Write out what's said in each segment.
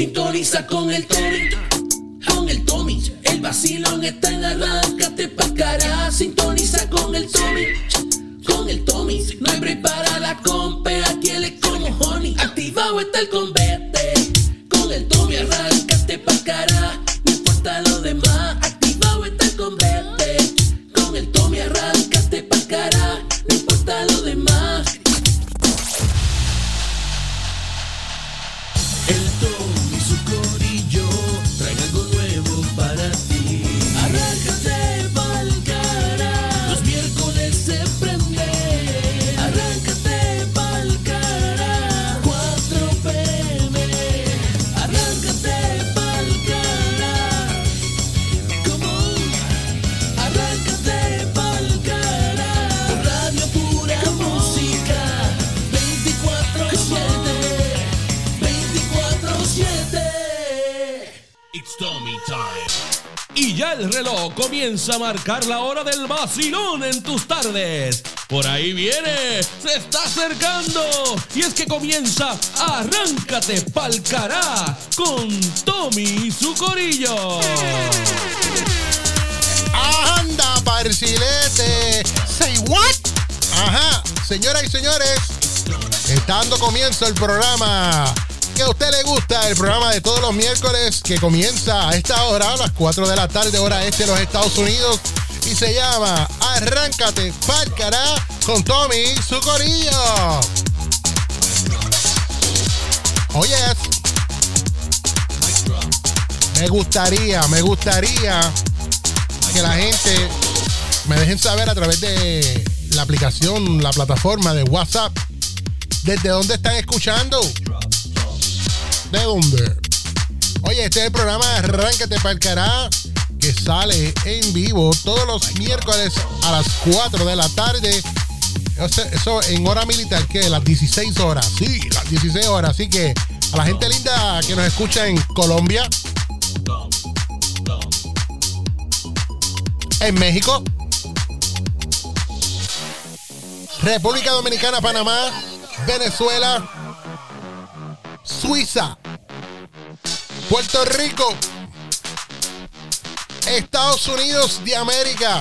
Sintoniza con el Tommy, con el Tommy. El vacilón está en arráncate pa' cara. Sintoniza con el Tommy, con el Tommy. No hay para la compa, aquí él es como honey. Activado está el convete, con el Tommy arráncate el reloj comienza a marcar la hora del vacilón en tus tardes. Por ahí viene, se está acercando. Y es que comienza Arráncate pa'l cará con Tommy y su corillo. Anda, parcilete. Say what? Ajá, señoras y señores, está dando comienzo el programa que a usted le gusta, el programa de todos los miércoles que comienza a esta hora, a las 4 de la tarde, hora este de los Estados Unidos, y se llama Arráncate pa'l cará con Tommy su corillo. Oye, me gustaría, me gustaría que la gente me dejen saber a través de la aplicación, la plataforma de WhatsApp, desde dónde están escuchando. ¿De dónde? Oye, este es el programa Arráncate para el Cará, que sale en vivo todos los miércoles a las 4 de la tarde. Eso en hora militar, que las 16 horas. Sí, las 16 horas. Así que a la gente linda que nos escucha en Colombia, en México, República Dominicana, Panamá, Venezuela, Suiza, Puerto Rico, Estados Unidos de América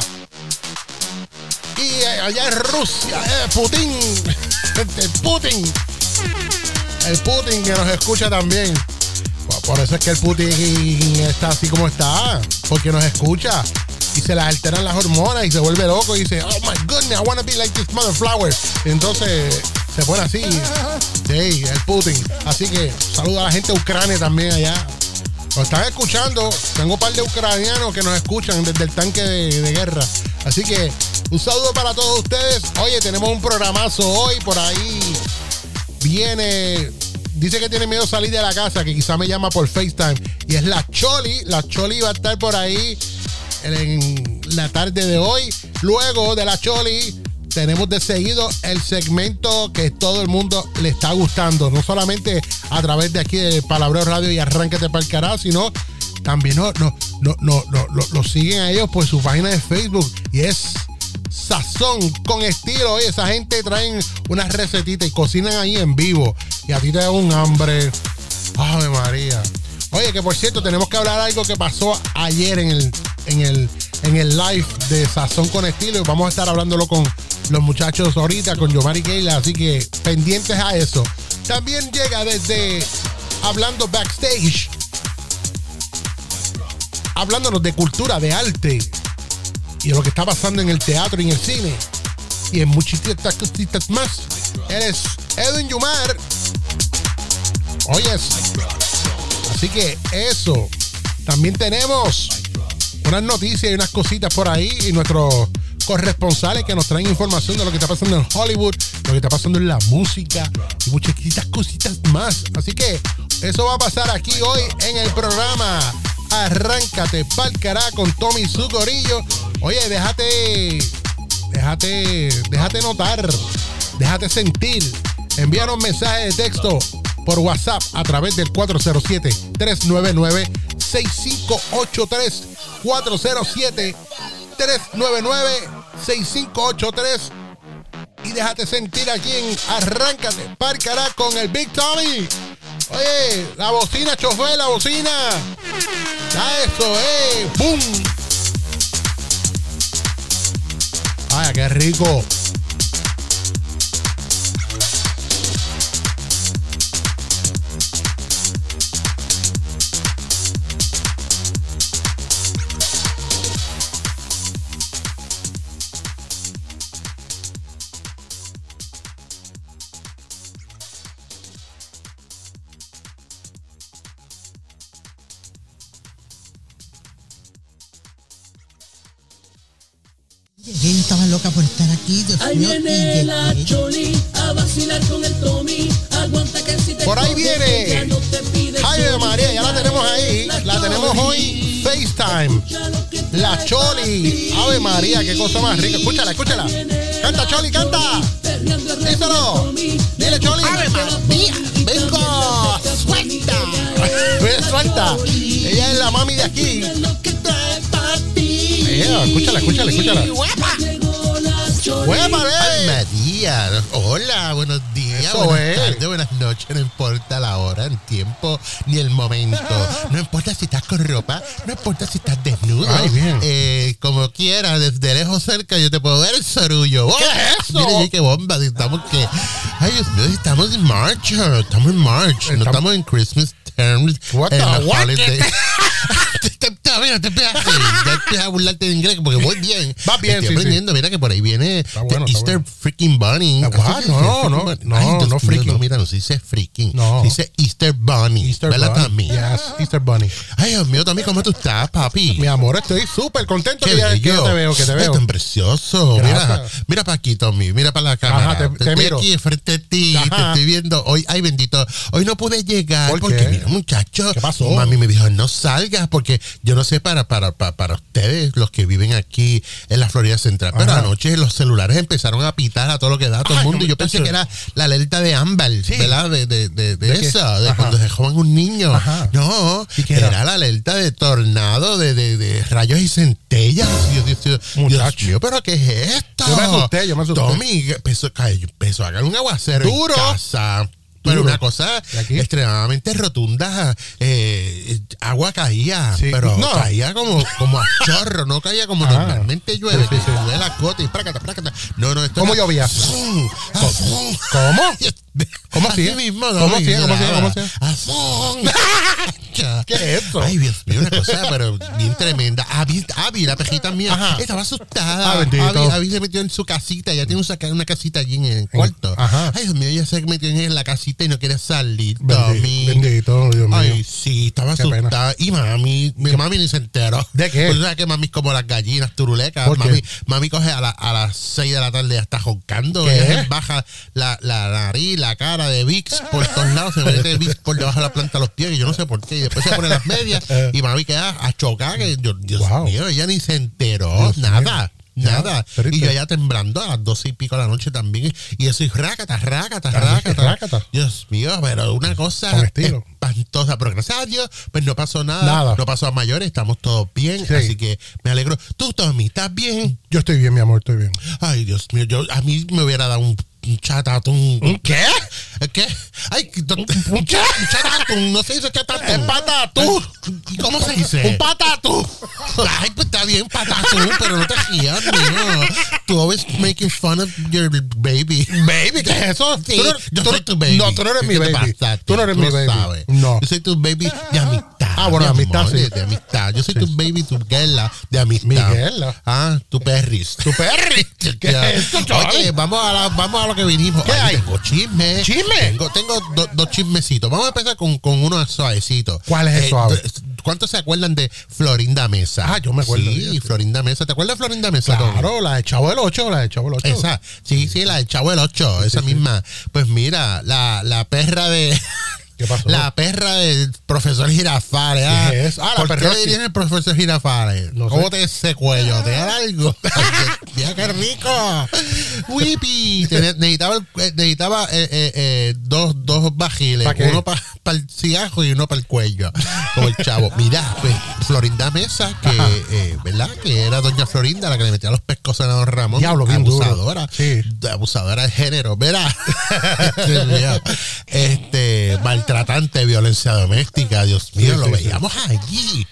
y eh, allá en Rusia, eh, Putin, el Putin, el Putin que nos escucha también. Por- Por eso es que el Putin está así como está, porque nos escucha y se le alteran las hormonas y se vuelve loco y dice, oh my goodness, I wanna be like this mother flower. Entonces se pone así. Sí, el Putin. Así que saludo a la gente Ucrania también allá. Nos están escuchando. Tengo un par de ucranianos que nos escuchan desde el tanque de, guerra. Así que un saludo para todos ustedes. Oye, tenemos un programazo hoy por ahí. Viene. Dice que tiene miedo salir de la casa, que quizá me llama por FaceTime. Y es la Choli. La Choli va a estar por ahí en la tarde de hoy. Luego de la Choli, tenemos de seguido el segmento que todo el mundo le está gustando. No solamente a través de aquí de Palabreo Radio y Arráncate para el Cará, sino también no, no, no, no, lo siguen a ellos por su página de Facebook. Y es sazón con estilo. Oye, esa gente traen unas recetitas y cocinan ahí en vivo. Y a ti te da un hambre. Ave María. Oye, que por cierto, tenemos que hablar algo que pasó ayer en el, en el, en el live de Sazón con Estilo. Vamos a estar hablándolo con los muchachos ahorita, con Yomari Keila. Así que pendientes a eso. También llega desde Hablando Backstage. Hablándonos de cultura, de arte y de lo que está pasando en el teatro y en el cine y en muchísimas cositas más. Él es Edwin Yumar. Oyes. Así que eso. También tenemos unas noticias y unas cositas por ahí y nuestros corresponsales que nos traen información de lo que está pasando en Hollywood, lo que está pasando en la música y muchas cositas más. Así que eso va a pasar aquí hoy en el programa. Arráncate pa'l cará con Tommy su corillo. Oye, déjate, déjate, déjate notar, déjate sentir. Envíanos mensajes de texto por WhatsApp a través del 407-399-6583. 407-399-6583. Y déjate sentir aquí en Arráncate, Parcará con el Big Tommy. Oye, la bocina, chofer, la bocina. Ya eso, eh. ¡Bum! Ay, qué rico. Aquí. Dios Ahí mío, viene la. Choli a vacilar con el Tommy. Aguanta que si te Por ahí viene. no Choli, María, ya la tenemos ahí. La tenemos hoy FaceTime. La Choli. Ave María, qué cosa más rica. Escúchala, escúchala. Canta, Choli, canta. Díselo. Dile, Choli. Ave María, Vengo. Suelta. Ven, suelta. Ella es la mami de aquí. escúchala, escúchala, escúchala. Llegó Ay, María, hola, buenos días, Eso buenas es. tardes, buenas noches, no importa la hora, el tiempo, ni el momento, no importa si estás con ropa, no importa si estás desnudo, Ay, bien. Eh, como quieras, desde lejos cerca, yo te puedo ver el sorullo. ¿Qué es eso? Mira, qué bomba, estamos que, ay Dios mío, estamos en March, estamos en March, no Estamos- en Christmas terms, What en the what? holidays. te, te, te, mira, te empiezas ya empiezas a burlarte de inglés porque voy bien. Vas bien, Estoy sí, sí. aprendiendo, mira que por ahí viene bueno, the Easter bueno. freaking bunny. Ah, No, no, no, no, Ay, no freaking. No, mira, no se dice freaking. No. Se dice Easter bunny. Easter ¿Verdad, Bunny. Yes, Easter Bunny. Ay, Dios mío, Tommy, ¿cómo tú estás, papi? Mi amor, estoy súper contento que, ya- que yo te veo, que te veo. tan precioso. Mira, Gracias. mira para aquí, Tommy. Mira para la cámara. Ajá, te- te estoy miro. aquí frente a ti. Ajá. Te estoy viendo. Hoy, ay, bendito. Hoy no pude llegar ¿Por porque, mira, muchacho. ¿Qué pasó? Mami me dijo, no salgas porque yo no sé para, para, para, para ustedes, los que viven aquí en la Florida Central. Pero Ajá. anoche los celulares empezaron a pitar a todo lo que da a todo Ay, el mundo. no, y yo pensé eso- que era la alerta de Ámbar, Sí. ¿verdad? De, de, de, de eso, de cuando se joven un niño. Ajá. No, ¿Y qué era? era? la alerta de tornado, de, de, de rayos y centellas. Dios, Dios, Dios, Dios Muchacho. mío, pero ¿qué es esto? Yo me asusté, yo me asusté. Tommy, empezó, a caer un aguacero Duro. en casa. Pero una cosa extremadamente rotunda. eh, agua caía, Sí. pero No. caía como, como a chorro, no caía como Ah. normalmente llueve, Sí, que sube la gota y prácata, prácata. No, no, esto ¿Cómo era- llovía? ¿Cómo? ¿Cómo así mismo, ¿Cómo hacía? ¿Cómo hacía? ¿Cómo? Azul. ¿Qué es eso? Ay, Dios mío, una cosa, pero bien tremenda. Abby, Abby, la pejita mía, Ajá. estaba asustada. Ah. Abby, Abby se metió en su casita, ella tiene una casita allí en el cuarto. ajá. Ay, Dios mío, ella se metió en la casita y no quiere salir. Bendito, Dios mío. Ay, sí, estaba. Asustada. Y mami, mi mami ni se enteró. ¿De qué? Pues tú sabes que mami es como las gallinas turulecas. ¿Por qué? Mami, mami coge a, la- a las 6 de la tarde ya está roncando. ¿Qué? Ella baja la, la nariz, la cara de Vicks por todos lados. Se mete Vicks por debajo de la planta de los pies. Y yo no sé por qué. Y después se pone las medias. y mami queda a chocar. Que yo, Dios Wow. mío, ella ni se enteró. Dios nada. mío. Nada. triste. Y yo ya temblando a las doce y pico de la noche también. Y eso y rácata, rácata, rácata. rácata. Dios mío, pero una cosa espantosa. Pero gracias a Dios, pues no pasó nada. Nada. No pasó a mayores, estamos todos bien. Sí. Así que me alegro. Tú, Tommy, ¿estás bien? Yo estoy bien, mi amor, estoy bien. Ay, Dios mío, yo, a mí me hubiera dado un, un chatatún. ¿Un qué? ¿Qué? Ay, que- un, un cha- un chatatún. No se dice chatatún. Es patatú. ¿Y cómo se dice? Un patatú. Ay, pues está bien, patatún, pero no te rías, mío. Tú always making fun of your baby. Baby, ¿qué es eso? Sí, Tú no- yo tú soy no- tu baby. No, tú no eres mi ¿Qué te baby. pasa a ti? Tú no eres mi lo baby. sabes. No. Yo soy tu baby de amistad. Ah, bueno, de de amistad, amor, sí. De, de amistad. Yo soy Sí, tu baby, tu guerra de amistad. Miguela. Ah, tu perris. Tu perri. ¿Qué Ya. es esto, chaval? Oye, vamos a, la- vamos a lo que vinimos. ¿Qué Ay, hay? Tengo chisme. ¿Chisme? Tengo, tengo do- dos chismecitos. Vamos a empezar con, con uno suavecito. ¿Cuál es el suave? d- ¿Cuántos se acuerdan de Florinda Mesa? Ah, yo me acuerdo de Sí. Florinda Mesa. ¿Te acuerdas de Florinda Mesa? Tony? Claro, la de Chavo del 8, la de Chavo del 8. Esa, sí, sí, la del Chavo del 8, esa misma. Pues mira, la, la perra de. ¿Qué pasó? La perra del profesor Girafales. Ah, ¿Qué es? Ah, la ¿Por perra qué dirían el profesor Girafales? No sé. ¿Cómo te ese cuello? ¿Te da algo? ¡Mira qué rico! ¡Whippy! Necesitaba, eh, necesitaba eh, eh, eh, dos, dos bajiles. Uno para el cigarro y uno para el cuello. Como el chavo. Mira, pues Florinda Mesa, que, ¿verdad? Que era doña Florinda la que le metía los pescozo de Don Ramón. Diablo, bien duro. abusadora. Sí. Abusadora de género. Verá. Mío. este, maltratante, violencia doméstica. Dios mío, Sí, lo sí, veíamos allí.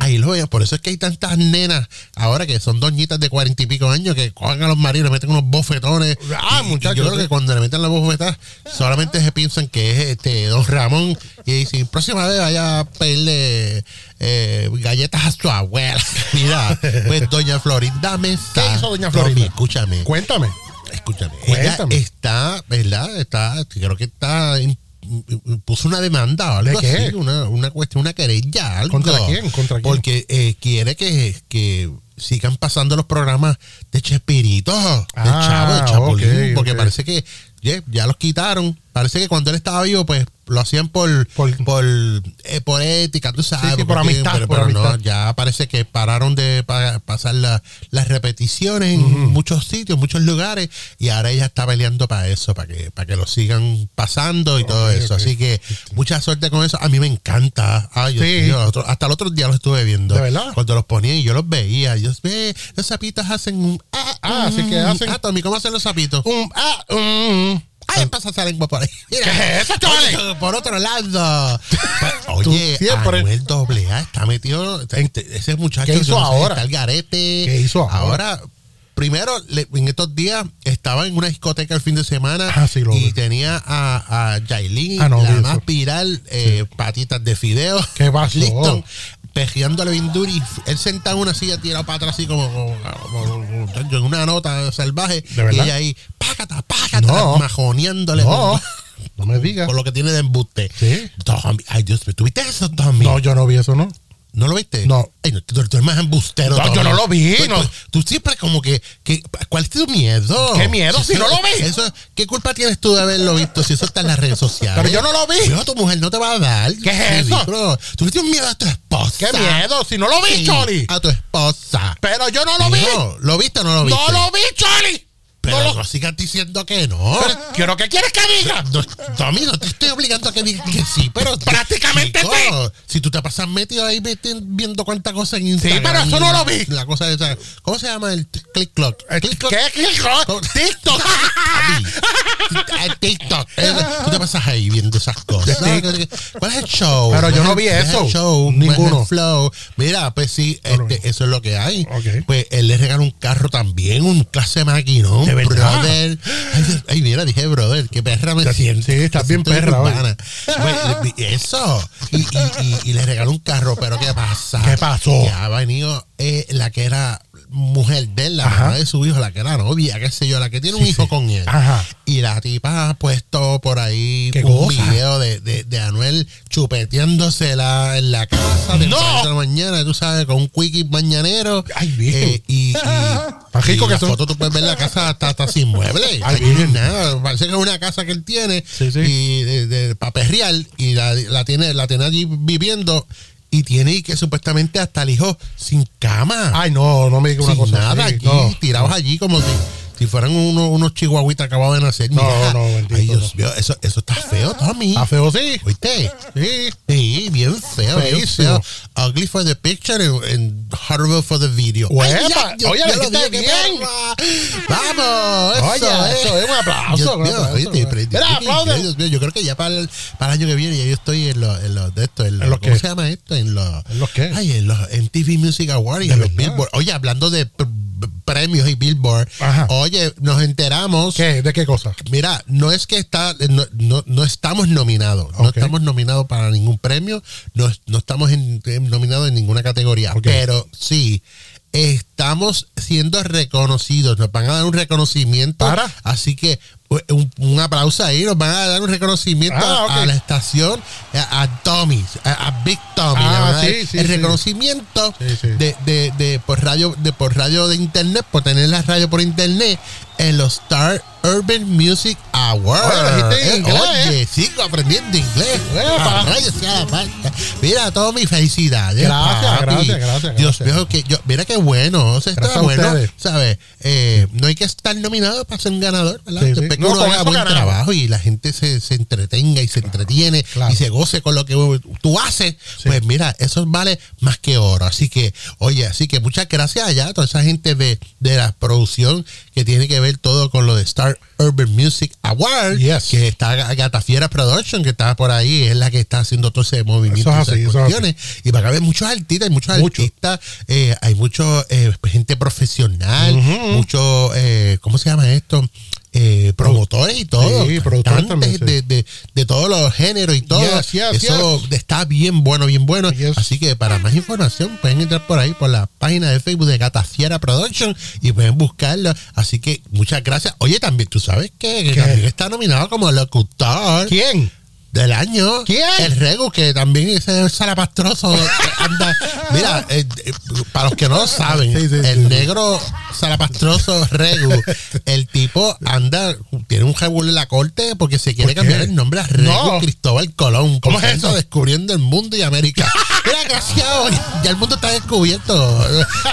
Ahí lo veíamos. Por eso es que hay tantas nenas ahora que son doñitas de cuarenta y pico años que cogen a los maridos, le meten unos bofetones. Ah, muchachos, Yo creo que cuando le meten la bofetada, solamente se piensan que es este Don Ramón y dicen, próxima vez vaya a pedirle eh, galletas a su abuela. Mira, pues Doña Florinda Mesa. ¿Qué hizo doña Florinda? escúchame. Cuéntame. Escúchame. Cuéntame. Ella está, ¿verdad? Está, creo que está. en- puso una demanda algo ¿De qué? así, una, una cuestión, una querella, algo. ¿Contra quién? ¿Contra quién? Porque eh, quiere que, que sigan pasando los programas de Chespirito, de Ah, Chavo, de Chapulín, porque parece que ya, ya los quitaron. Parece que cuando él estaba vivo, pues lo hacían por Por- por, eh, por ética, tú sabes. sí, por amistad, Pero, por pero no, ya parece que pararon de pa- pasar la- las repeticiones en muchos sitios, muchos lugares, y ahora ella está peleando para eso, para que, para que lo sigan pasando y todo eso. Así que mucha suerte con eso. A mí me encanta. Ay, Sí. otro- hasta el otro día los estuve viendo. ¿De verdad? Cuando los ponía y yo los veía. Dios ve, los sapitos hacen un. Ah, Ah, así que mm. hacen- Ah, Tommy, ¿cómo hacen los sapitos? Un, ah, um, Ay, pasa esa lengua por ahí. Mira. ¿Qué es eso, chavales? Oye, Por otro lado. Pues, Oye, siempre- Anuel doble A está metido. Ese muchacho. ¿Qué hizo no sé, ahora? Está el garete. ¿Qué hizo ahora? Ahora, primero, le- en estos días estaba en una discoteca el fin de semana Ah, sí, lo y vi. tenía a, a Yailin, Ah, no, la más viral, eh, patitas de fideo. ¿Qué pasó? Liston, pejeándole bien duro y él sentado en una silla tirado para atrás así como, en una nota salvaje. ¿De verdad? Y ella ahí, pácata, pácata, No. majoneándole. no, me digas. por lo que tiene de embuste. Sí. Ay Dios ¿tuviste eso, Tommy? No, yo no vi eso, ¿no? ¿No lo viste? No. Ay, no, tú, tú eres más embustero. No, yo no lo vi, Tú, no. tú- tú siempre como que, que. ¿Cuál es tu miedo? ¿Qué miedo? Si no lo vi. Eso, ¿Qué culpa tienes tú de haberlo visto si eso está en las redes sociales? Pero yo no lo vi. Pero tu mujer no te va a dar. ¿Qué es eso? Tú le tienes miedo a tu esposa. ¿Qué miedo? Si no lo vi, Sí, Choli. A tu esposa. Pero yo no lo vi. No, ¿Lo viste o no lo viste? No lo vi, Choli. No sigas diciendo que no. ¿Quiero que quieres que diga? No, Tommy, no te estoy obligando a que digas que sí, pero. Prácticamente chico, sí. Si tú te pasas metido ahí viendo cuánta cosa en Instagram. pero eso no lo vi. La cosa esa. ¿Cómo se llama el click clock? Click clock. ¿Qué? ¿Qué? ¿Cómo? TikTok. El TikTok. Eh, Tú te pasas ahí viendo esas cosas. ¿Cuál es el show? Pero yo no ¿Cuál vi es el- eso. el show? Ninguno. ¿Cuál es el flow. Mira, pues sí, este, eso es lo que hay. Pues él le regaló un carro también, un clase maquinón. ¿De verdad? Brother. Ay, ay, mira, dije brother, qué perra me siento. sí, estás bien perra hoy. eso. Y, y- y- y le regaló un carro, pero ¿qué pasa? ¿Qué pasó? Que ha venido eh, la que era mujer de él, la Ajá. mamá de su hijo, la que era novia, qué sé yo, la que tiene un hijo sí. con él. Ajá. Y la tipa ha puesto por ahí ¿Qué un cosa? video de, de, de Anuel chupeteándosela en la casa de ¡No! la mañana, tú sabes, con un quickie mañanero. Ay, bien. Eh, y, y, Tan rico y que la son. foto tú puedes ver la casa hasta, hasta sin muebles. Ay, bien. nada. Parece que es una casa que él tiene Sí, y de, de pa' perrear, y la, la tiene, la tiene allí viviendo y tiene que supuestamente hasta el hijo sin cama Ay, no, no me digas una sin cosa nada así. allí, No. tirados allí como si, si fueran unos, unos chihuahuitas acabados de nacer. No, Mira, no, bendito, Ay, Dios no. mío, eso, eso está feo, Tommy. ¿A feo sí? ¿Oíste? Sí. Sí, bien feo, bien Feísimo. feo. Ugly for the picture and, and horrible for the video. Ay, ya, oye, lo dije, bien. Vamos, eso, Oye, eso es un aplauso, Dios mío, oye, te- yo- aplaude. Dios mío, yo creo que ya para el, para el año que viene ya yo estoy en los en los de esto, en los, ¿En los ¿cómo qué? se llama esto? En los ¿En los qué? Ay, en los MTV Music Awards y ¿De en los? Billboard. Oye, hablando de premios y Billboard. Ajá. Oye, nos enteramos ¿Qué? ¿De qué cosa? Mira, no es que está, no, no, no estamos nominados, no estamos nominados para ningún premio, no, no estamos en- nominados en ninguna categoría, pero sí estamos siendo reconocidos, nos van a dar un reconocimiento, ¿Para? así que un, un aplauso ahí, nos van a dar un reconocimiento Ah, a- la estación, a, a Tommy, a, a Big Tommy, Ah, sí, el reconocimiento sí. De, de, de por radio, de por radio de internet, por tener la radio por internet, en los Star Urban Music Awards. Oye, Eh. Oye, sigo aprendiendo inglés. Epa. A rayos sea la falta. Mira, todo mi felicidad. Gracias, gracias, gracias, Dios mío, que yo, mira qué bueno. O sea, está bueno. ¿Sabes? Eh, no hay que estar nominado para ser un ganador, ¿verdad? Sí, sí. Después que No, uno con haga eso buen ganamos. trabajo y la gente se, se entretenga y se entretiene Claro. y se goce con lo que tú haces, Sí. pues mira, eso vale más que oro. Así que, oye, así que muchas gracias allá a toda esa gente de, de la producción que tiene que ver todo con lo de Star Urban Music Award, Yes. que está Gatafiera Production, que está por ahí, es la que está haciendo todo ese movimiento. Eso es esas así, eso es cuestiones. Y para acá hay muchos artistas, hay muchos Mucho. artistas, eh, hay mucho eh, gente profesional, mucho, eh, ¿cómo se llama esto? Eh, promotores y todo. Sí, productores cantantes también, sí. de, de, de todos los géneros y todo. Yes, yes, Eso está bien bueno, bien bueno. Así que para más información pueden entrar por ahí, por la página de Facebook de Gatafiera Production y pueden buscarlo. Así que muchas gracias. Oye, también tú sabes que, también está nominado como locutor ¿Quién? del año. ¿Quién? El Regu, que también ese salapastroso anda. Mira, eh, eh, para los que no lo saben, Sí, sí, el sí. negro salapastroso Regu, el tipo anda, tiene un revuelo en la corte porque se quiere cambiar el nombre a Regu No. Cristóbal Colón. ¿Cómo es eso? Descubriendo el mundo y América. Mira, ya el mundo está descubierto.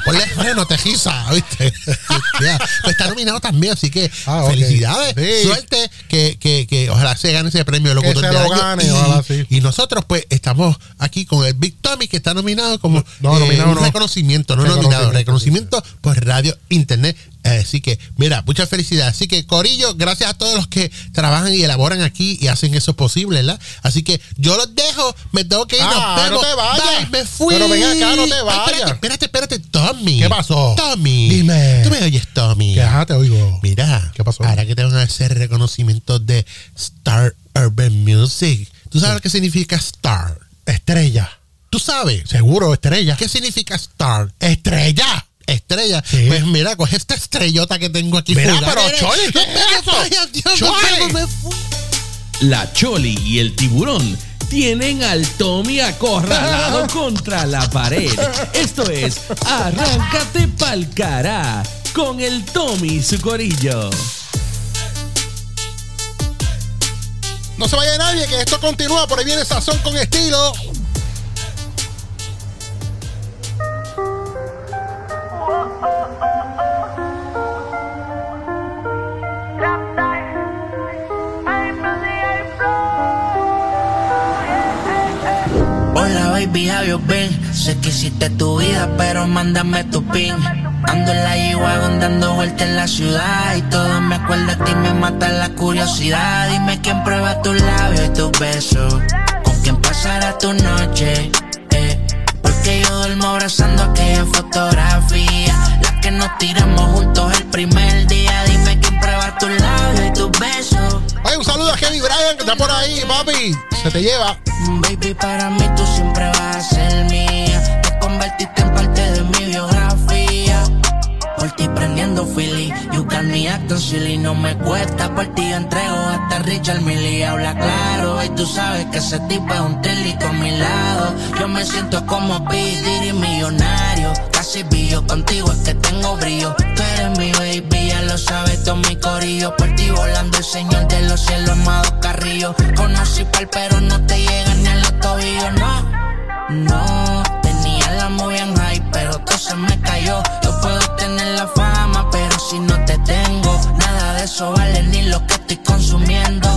Ponle freno, tejiza, ¿viste? Ya, pues está nominado también, así que Ah, felicidades. Sí. Suerte que, que, que ojalá se gane ese premio de Que locutor se del lo gane, y, ojalá sí. y nosotros, pues, estamos aquí con el Big Tommy, que está nominado como No, eh, un no. reconocimiento, no nominado, reconocimiento por radio, internet. Eh, Así que, mira, mucha felicidad. Así que, Corillo, gracias a todos los que trabajan y elaboran aquí y hacen eso posible, ¿verdad? Así que yo los dejo, me tengo que ir. Ah, nos vemos. no te vayas. Bye, me fui. Pero ven acá, no te Ay, vayas. espérate, espérate, espérate, Tommy. ¿Qué pasó? Tommy. Dime. ¿Tú me oyes, Tommy? Que ajá, te oigo. Mira, ¿Qué pasó? Ahora que te van a hacer reconocimientos de Star Urban Music. ¿Tú sabes lo que significa Star? Estrella. ¿Tú sabes? Seguro, estrella. ¿Qué significa Star? Estrella. Estrella. Sí. Pues mira, coge esta estrellota que tengo aquí. Mira, fuera. pero, Mira, Choli, ¿qué es mira, eso? vaya, Dios, Choli. ¿cómo me fui? La Choli y el tiburón tienen al Tommy acorralado contra la pared. Esto es Arráncate pa'l cará con el Tommy y su corillo. No se vaya nadie, que esto continúa. Por ahí viene Sazón con estilo. Baby, how you been? Sé que hiciste tu vida, pero mándame tu pin. Ando en la G-Wagon dando vueltas en la ciudad Y todo me acuerda de ti, me mata la curiosidad Dime quién prueba tus labios y tus besos Con quién pasará tu noche. Porque yo duermo abrazando aquella fotografía La que nos tiramos juntos el primer día Dime quién prueba tus labios y tus besos Ay, un saludo a Kevin Bryan, que está por ahí, papi. Se te lleva. Baby, para mí tú siempre vas a ser mía. Te convertiste en parte ti prendiendo Philly, you got me acting silly. No me cuesta, por ti entrego hasta Richard Millie. Habla claro, y tú sabes que ese tipo es un tilito a mi lado. Yo me siento como P. Diddy millonario. Casi billo, contigo es que tengo brillo. Tú eres mi baby, ya lo sabes, todo mi corillo. Por ti volando el señor de los cielos, amado Carrillo. Conocí pal, pero no te llega ni a los tobillos, no. No, pero todo se me cayó. Yo puedo tener la fama, pero si no te tengo, nada de eso vale ni lo que estoy consumiendo.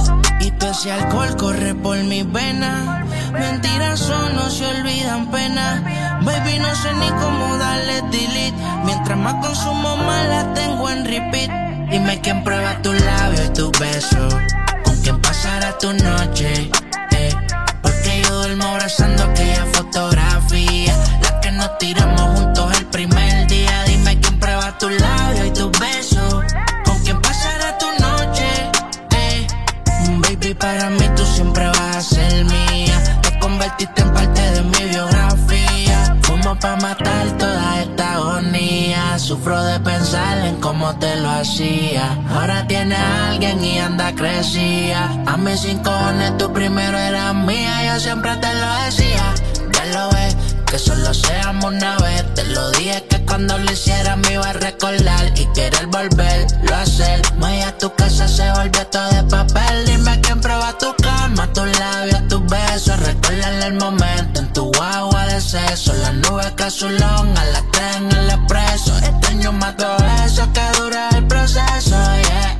Y todo ese alcohol corre por mis venas. Mentiras son, no se olvidan pena. Baby, no sé ni cómo darle delete. Mientras más consumo, más la tengo en repeat. Dime quién prueba tus labios y tus besos. Con quién pasará tu noche. eh. Porque yo duermo abrazando aquella fotografía. Nos tiramos juntos el primer día. Dime quién prueba tus labios y tus besos. Con quién pasará tu noche. Eh. Baby, para mí tú siempre vas a ser mía. Te convertiste en parte de mi biografía. Fumo pa' matar toda esta agonía. Sufro de pensar en cómo te lo hacía. Ahora tiene a alguien y anda crecía. A mis cinco cojones tú primero eras mía. Yo siempre te lo decía. Que solo seamos una vez. Te lo dije que cuando lo hiciera me iba a recordar y querer volverlo a hacer. Voy a tu casa, se volvió todo de papel. Dime quién prueba tu cama, tus labios, tus besos. Recordarle el momento en tu agua de seso. Las nubes casulón, a las tres en el expreso. Extraño más todo eso que dura el proceso. Yeah,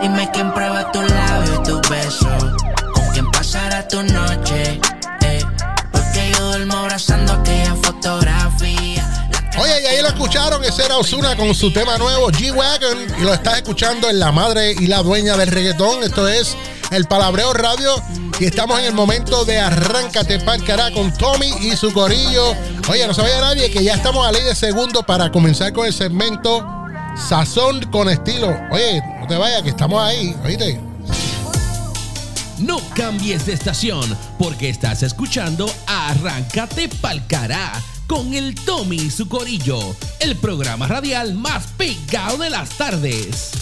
Dime quién prueba tu labio y tu beso. Con quién pasará tu noche. Eh, porque yo duermo abrazando aquella fotografía. Oye, y ahí lo escucharon, ese era Osuna con su tema nuevo, G-Wagon, y lo estás escuchando en La Madre y la Dueña del Reggaetón. Esto es el Palabreo Radio y estamos en el momento de Arráncate Parcará con Tommy y su corillo. Oye, no se vaya nadie que ya estamos a ley de segundo para comenzar con el segmento Sazón con estilo. Oye, no te vayas que estamos ahí, oíste. No cambies de estación porque estás escuchando Arráncate Palcará con el Tommy y su corillo, el programa radial más pegado de las tardes.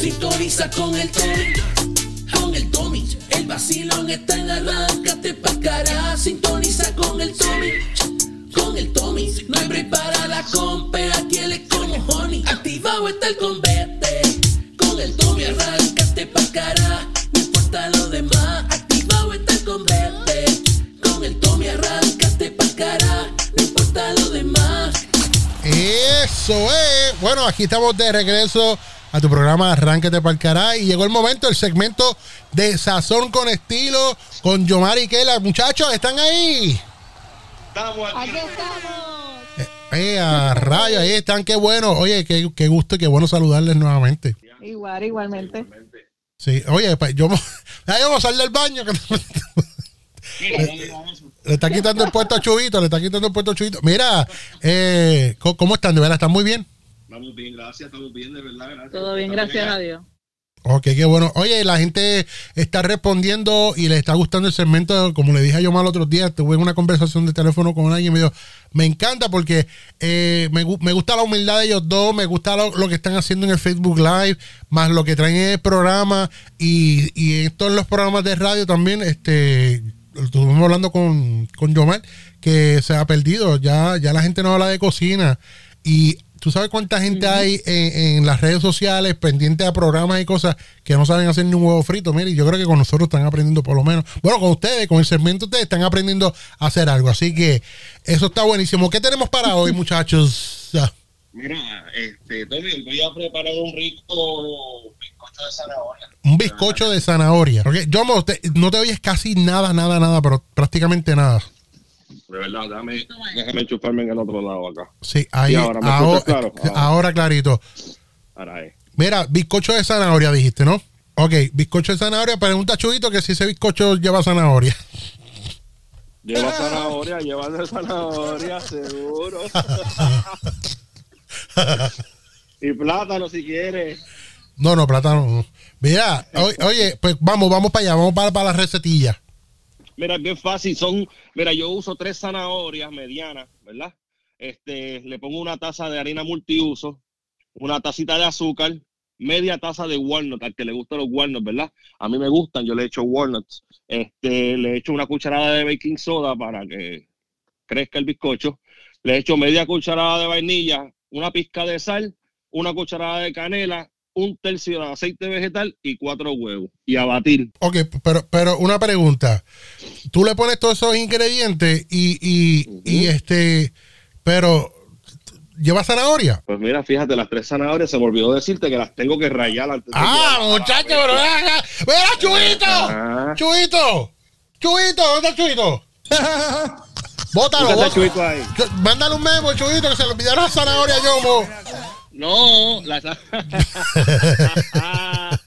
Sintoniza con el Tommy, con el Tommy. El vacilón está en arráncate pa' cara. Sintoniza con el Tommy, con el Tommy. No hay break para la aquí él es como honey. Activado está el convete, con el Tommy arráncate pa' cara. No importa lo demás, activado está el convete. Con el Tommy arráncate pa' cara. No importa lo demás. Eso es. Bueno, aquí estamos de regreso a tu programa Arránquete Parcará y llegó el momento, el segmento de Sazón con estilo con Yomar y Kela. Muchachos, ¿están ahí? Aquí estamos. Eh, a rayo, ahí están, qué bueno. Oye, qué, qué gusto y qué bueno saludarles nuevamente. Igual, igualmente. Sí, oye, pues yo, ya yo voy a salir del baño. que no- le está quitando el puesto a Chubito, le está quitando el puesto a Chubito. Mira, eh, ¿cómo- ¿cómo están? ¿De verdad? ¿Están muy bien? Estamos bien, gracias, estamos bien, de verdad, gracias. Todo bien, gracias a Dios. Ok, qué bueno. Oye, la gente está respondiendo y le está gustando el segmento. Como le dije a yo mal otros días, tuve una conversación de teléfono con alguien y me dijo, me encanta porque eh, me, me gusta la humildad de ellos dos, me gusta lo, lo que están haciendo en el Facebook Live, más lo que traen en el programa y, y en todos los programas de radio también. Este, estuvimos hablando con, con Yomar que se ha perdido. Ya, ya la gente no habla de cocina y ¿Tú sabes cuánta gente hay en, en las redes sociales pendiente a programas y cosas que no saben hacer ni un huevo frito? Mire, yo creo que con nosotros están aprendiendo por lo menos. Bueno, con ustedes, con el segmento ustedes están aprendiendo a hacer algo. Así que eso está buenísimo. ¿Qué tenemos para hoy, muchachos? Mira, este, Tommy, voy a preparar un rico bizcocho de zanahoria. Un bizcocho de zanahoria. Porque yo mo, te- no te oyes casi nada, nada, nada, pero prácticamente nada. De verdad, déjame, déjame chuparme en el otro lado acá. Sí, ahí, Y ahora, ¿me ahora, escuchas claro? Ah. ahora clarito. Ahora. Mira, bizcocho de zanahoria dijiste, ¿no? Ok, bizcocho de zanahoria. Pregunta a Chubito que si ese bizcocho lleva zanahoria. Lleva zanahoria, lleva zanahoria, seguro. y plátano si quieres. No, no, plátano. no. Mira, o- oye, pues vamos, vamos para allá, vamos para, para la recetilla. Mira, es bien fácil. Son, mira, yo uso tres zanahorias medianas, ¿verdad? Este, le pongo una taza de harina multiuso, una tacita de azúcar, media taza de walnut, al que le gustan los walnuts, ¿verdad? A mí me gustan, yo le echo walnuts. Este, le echo una cucharada de baking soda para que crezca el bizcocho. Le echo media cucharada de vainilla, una pizca de sal, una cucharada de canela, un tercio de aceite vegetal y cuatro huevos. Y a batir. Ok, pero, pero una pregunta. Tú le pones todos esos ingredientes y, y, y este, pero lleva zanahoria. Pues mira, fíjate, las tres zanahorias se me olvidó decirte que las tengo que rayar antes Ah, muchacho, pero ven acá. ¡Mira, Chuito! Ah. ¡Chuito! ¡Chuito! ¿Dónde está Chuito? Bótalo, bótalo. Chuito ahí. Mándale un memo, Chuito, que se le olvidaron las zanahorias, yo, mo. No, la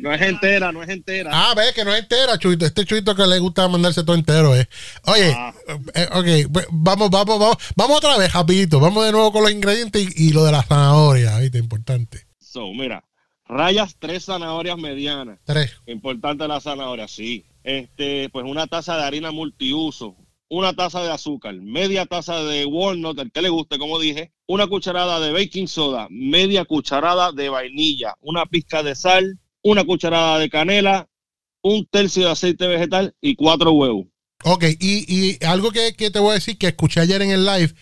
No es entera, no es entera. Ah, ve que no es entera, Chuito. Este Chuito que le gusta mandarse todo entero, eh. Oye, Ah. eh, ok, pues, vamos, vamos, vamos. Vamos otra vez, rapidito. Vamos de nuevo con los ingredientes y, y lo de la zanahoria, ¿viste? Importante. So, mira, rayas tres zanahorias medianas. Tres. Importante la zanahoria, sí. Este, pues una taza de harina multiuso, una taza de azúcar, media taza de walnut, el que le guste, como dije, una cucharada de baking soda, media cucharada de vainilla, una pizca de sal, una cucharada de canela, un tercio de aceite vegetal y cuatro huevos. Ok, y, y algo que, que te voy a decir que escuché ayer en el live,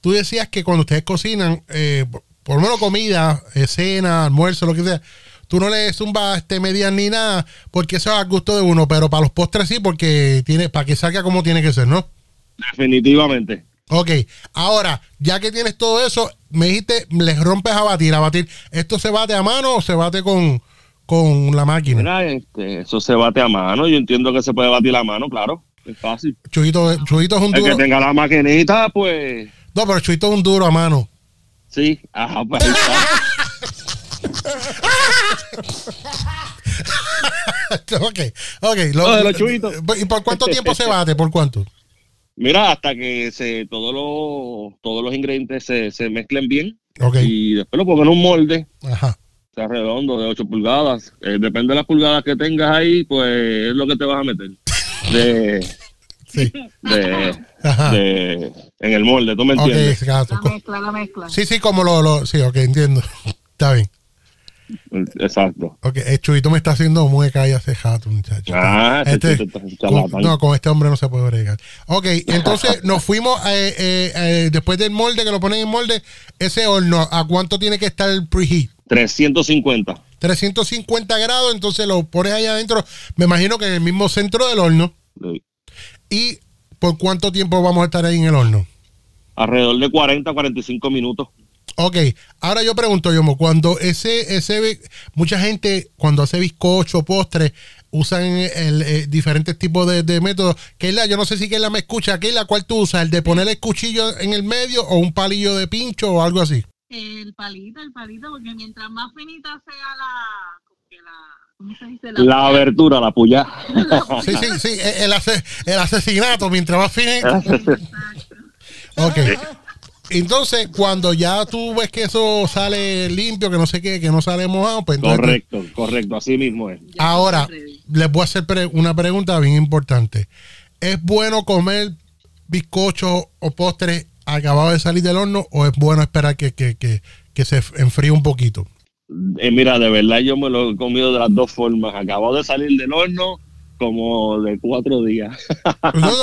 tú decías que cuando ustedes cocinan, eh, por lo menos comida, eh, cena, almuerzo, lo que sea, tú no le zumbas este medias ni nada, porque eso es a gusto de uno, pero para los postres sí, porque tiene, para que salga como tiene que ser, ¿no? Definitivamente. Ok, ahora, ya que tienes todo eso, me dijiste, les rompes a batir, a batir. ¿Esto se bate a mano o se bate con, con la máquina? Mira, este, eso se bate a mano. Yo entiendo que se puede batir a mano, claro. Es fácil. Chuyito, Chuyito es un El duro. que tenga la maquinita, pues No, pero Chuyito es un duro a mano. sí. Ajá, pues ahí está. ok, ok. lo- de los chuitos. ¿Y por cuánto tiempo se bate? ¿Por cuánto? Mira, hasta que se todos los todos los ingredientes se, se mezclen bien Ok, y después lo pongan en un molde, ajá. sea redondo de 8 pulgadas. Eh, depende de las pulgadas que tengas ahí, pues es lo que te vas a meter. De, Sí. de, de- en el molde, ¿tú me Ok, entiendes? gato. La mezcla, la mezcla. Sí, sí, como lo, lo. Sí, ok, entiendo. Está bien. Exacto. Ok, el chubito me está haciendo mueca y hace jato, muchacho. Ah, Este- con- no, con este hombre no se puede bregar. Ok, entonces nos fuimos eh, eh, eh, después del molde, que lo ponen en molde, ese horno, ¿a cuánto tiene que estar el preheat? 350. 350 grados, entonces lo pones ahí adentro, me imagino que en el mismo centro del horno. Sí. ¿Y por cuánto tiempo vamos a estar ahí en el horno? Alrededor de 40 45 minutos. Ok, ahora yo pregunto, Yomo, cuando ese, ese, mucha gente cuando hace bizcocho, postre, usan el, eh, diferentes tipos de, de métodos. Keila, yo no sé si Keila me escucha. Keila, ¿cuál tú usas? ¿El de poner el cuchillo en el medio o un palillo de pincho o algo así? El palito, el palito, porque mientras más finita sea la. la ¿Cómo se dice? La abertura, la puya. Sí, sí, sí, el, el ase- el asesinato, mientras más finito. Ok. Entonces, cuando ya tú ves que eso sale limpio, que no sé qué, que no sale mojado, pues entonces... correcto, correcto, así mismo es. Ahora, les voy a hacer pre- una pregunta bien importante. ¿Es bueno comer bizcocho o postre acabado de salir del horno o es bueno esperar que, que, que, que se enfríe un poquito? Eh, mira, de verdad yo me lo he comido de las dos formas. Acabo de salir del horno como de cuatro días. No, no,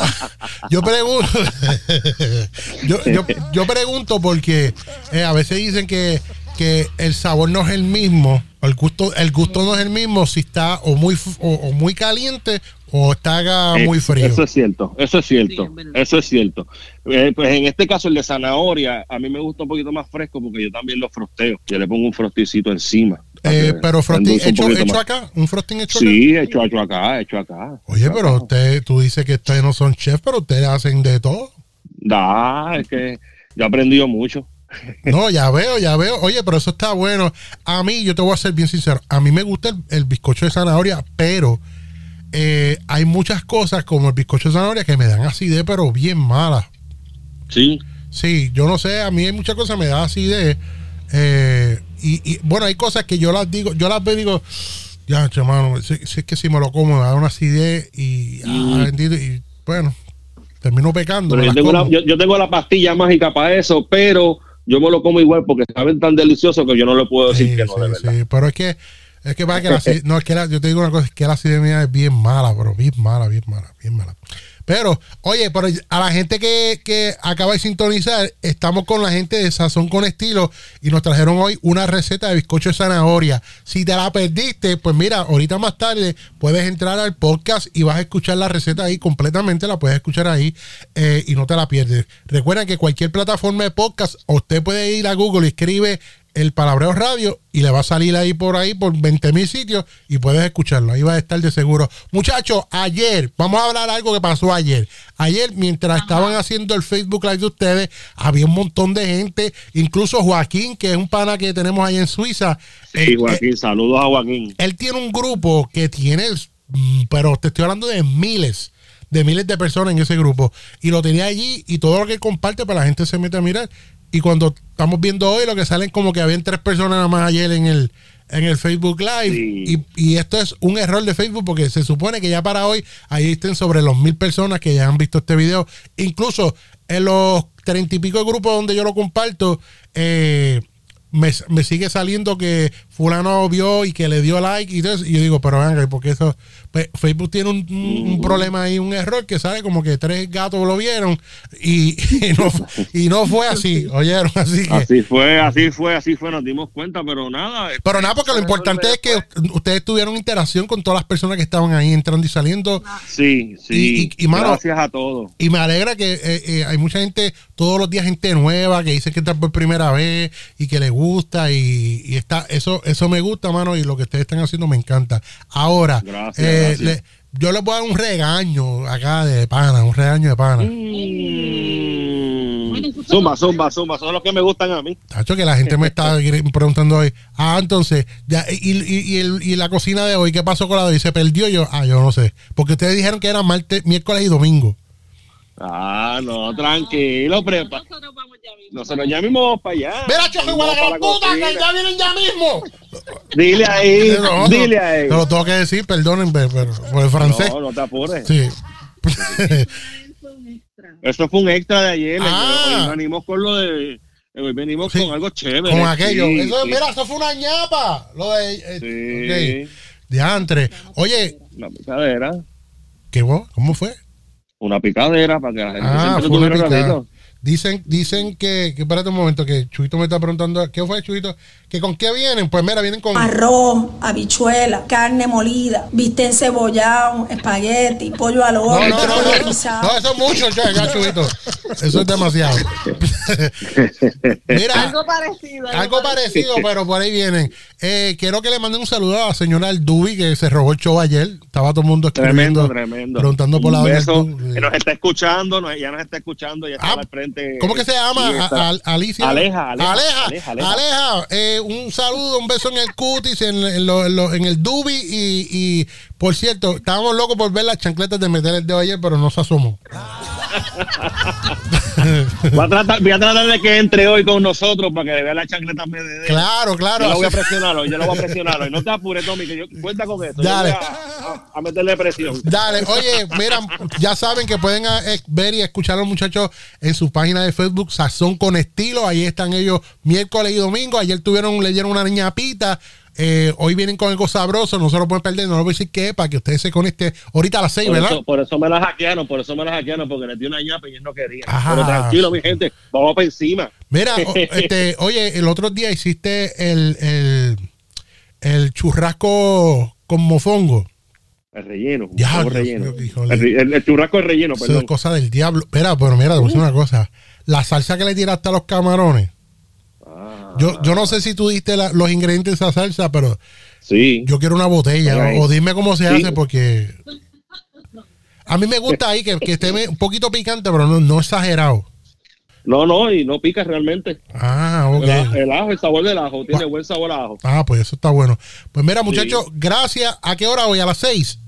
yo pregunto, yo, yo, yo pregunto porque eh, a veces dicen que, que el sabor no es el mismo, o el gusto, el gusto no es el mismo si está o muy o, o muy caliente o está muy Eh, frío. Eso es cierto, eso es cierto, Sí, es verdad. eso es cierto. Eh, pues en este caso el de zanahoria, a mí me gusta un poquito más fresco porque yo también lo frosteo. Yo le pongo un frosticito encima. Eh, pero frosting hecho, hecho acá, un frosting hecho acá. Sí, hecho, hecho acá, hecho acá. Oye, Hecho pero acá. usted, tú dices que ustedes no son chefs, pero ustedes hacen de todo. Da, es que yo he aprendido mucho. No, ya veo, ya veo. Oye, pero eso está bueno. A mí, yo te voy a ser bien sincero, a mí me gusta el, el bizcocho de zanahoria, pero eh, hay muchas cosas como el bizcocho de zanahoria que me dan acidez, pero bien malas. Sí, Sí, yo no sé, a mí hay muchas cosas que me da acidez. Eh, y, y, bueno, hay cosas que yo las digo, yo las veo y digo, ya, hermano, si, si es que si me lo como me da una acidez y, ah, Mm. bendito, y bueno, termino pecando. yo tengo, la, yo, yo tengo la pastilla mágica para eso, pero yo me lo como igual porque saben tan delicioso que yo no le puedo decir Sí, que no, de sí, verdad. sí, pero es que es que, pasa que la no es que la- yo te digo una cosa, es que la acidez mía es bien mala, pero bien mala, bien mala, bien mala. Pero, oye, a la gente que, que acaba de sintonizar, estamos con la gente de Sazón con Estilo y nos trajeron hoy una receta de bizcocho de zanahoria. Si te la perdiste, pues mira, ahorita más tarde puedes entrar al podcast y vas a escuchar la receta ahí completamente, la puedes escuchar ahí eh, y no te la pierdes. Recuerda que cualquier plataforma de podcast, usted puede ir a Google y escribe el Palabreo Radio y le va a salir ahí por ahí por 20 mil sitios y puedes escucharlo. Ahí va a estar de seguro. Muchachos, ayer, vamos a hablar algo que pasó ayer. Ayer, mientras estaban haciendo el Facebook Live de ustedes, había un montón de gente, incluso Joaquín, que es un pana que tenemos ahí en Suiza. Sí, Él- Joaquín, saludos a Joaquín. él tiene un grupo que tiene, mm, pero te estoy hablando de miles, de miles de personas en ese grupo. Y lo tenía allí y todo lo que comparte, para la gente se mete a mirar. Y cuando estamos viendo hoy, lo que salen como que habían tres personas nada más ayer en el, en el Facebook Live. Sí. Y, y esto es un error de Facebook porque se supone que ya para hoy ahí estén sobre los mil personas que ya han visto este video. Incluso en los treinta y pico de grupos donde yo lo comparto, eh, me, me sigue saliendo que fulano vio y que le dio like y todo eso. Y yo digo, pero venga, porque eso, pues, Facebook tiene un, problema ahí, un error que sale como que tres gatos lo vieron y, y no, y no fue así, oyeron, así que... Así fue, así fue, así fue, nos dimos cuenta, pero nada. Pero nada, porque lo importante es que ustedes tuvieron interacción con todas las personas que estaban ahí entrando y saliendo. Sí, sí. Y- y- y, mano, Gracias a todos. Y me alegra que eh, eh, hay mucha gente, todos los días gente nueva que dice que está por primera vez y que le gusta y, y está, eso, eso me gusta, mano, y lo que ustedes están haciendo me encanta. Ahora, Gracias, eh, le- yo les voy a dar un regaño acá de pana, un regaño de pana. Mm. Zumba, zumba, zumba, son los que me gustan a mí. Tacho, que la gente me está preguntando hoy. Ah, entonces, ya, y, y, y el- y la cocina de hoy, ¿qué pasó con la de hoy? ¿Se perdió? Yo, ah, yo no sé. Porque ustedes dijeron que era martes, miércoles y domingo. Ah, no, tranquilo, prepa. Nosotros vamos ya mismo. Nosotros ya mismo vamos para allá. Mira, choque, igual a la puta, cocina. que ya vienen ya mismo. Dile ahí, No, dile no, ahí. Te lo tengo que decir, perdonen, pero, por el francés. No, no te apures. Sí. Eso fue un extra de ayer. Ah. Hoy venimos con lo de. Hoy venimos Sí, con algo chévere. Con aquello. Sí, eso, sí. Mira, eso fue una ñapa. Lo de. eh, Sí. ok. Diantre. Oye, Una picadera. ¿qué vos? ¿Cómo fue? Una picadera para que la gente Ah, se fue una. Dicen, dicen que, que espérate un momento, que Chuito me está preguntando, ¿qué fue Chuito? ¿Que con qué vienen? Pues mira, vienen con Arroz, habichuela, carne molida, bistec cebollado, espagueti, pollo al No, horno, no, no, no, guisado. no, eso es mucho, ya, ya, Chuito. Eso es demasiado. Mira, Algo parecido. algo parecido, pero por ahí vienen. Eh, quiero que le manden un saludo a la señora Aldubi, que se robó el show ayer. Estaba todo el mundo escribiendo, Tremendo, tremendo. preguntando por la Un doña beso, que nos está escuchando, nos- ya nos está escuchando, ya está Ah, al frente. ¿Cómo que se llama? A- a- Alicia. Aleja, Aleja, Aleja. Aleja, Aleja. Aleja, eh, un saludo, un beso en el cutis, en, en lo- en lo- en el dubi. Y, y, por cierto, estábamos locos por ver las chancletas de meter el dedo ayer, pero no se asomó. Voy a, tratar, voy a tratar de que entre hoy con nosotros para que le vea la chancleta. Claro, claro. Yo lo voy a presionar hoy, yo lo voy a presionar hoy. No te apures, Tommy, que yo cuenta con esto. Dale. Yo voy a, a- a meterle presión. Dale, oye, mira, ya saben que pueden eh, ver y escuchar a los muchachos en su página de Facebook, Sazón con Estilo. Ahí están ellos miércoles y domingo. Ayer tuvieron, le dieron una ñapita. Eh, hoy vienen con algo sabroso, no se lo pueden perder, no lo voy a decir qué es, para que ustedes se conecten ahorita a las seis, Por ¿verdad? eso, por eso me la hackearon, por eso me la hackearon, porque les di una ñapa y ellos no querían. Ajá. Pero tranquilo, mi gente, vamos para encima. Mira, o- este, oye, el otro día hiciste el, el, el churrasco con mofongo. El relleno. Diablo, poco relleno. Dios. El, el- el churrasco es relleno, Eso es perdón. cosa del diablo. Espera, pero mira, te voy a decir una cosa. La salsa que le tiraste a los camarones. Ah, Yo, yo no sé si tú diste la- los ingredientes de esa salsa, pero sí. yo quiero una botella. O dime cómo se Sí. hace, porque. A mí me gusta ahí que, que esté un poquito picante, pero no, no exagerado. No, no, y no pica realmente. Ah, ok. El, a- el ajo, el sabor del ajo, tiene buen sabor a ajo. Ah, pues eso está bueno. Pues mira, muchachos, gracias. ¿A qué hora hoy? A las seis.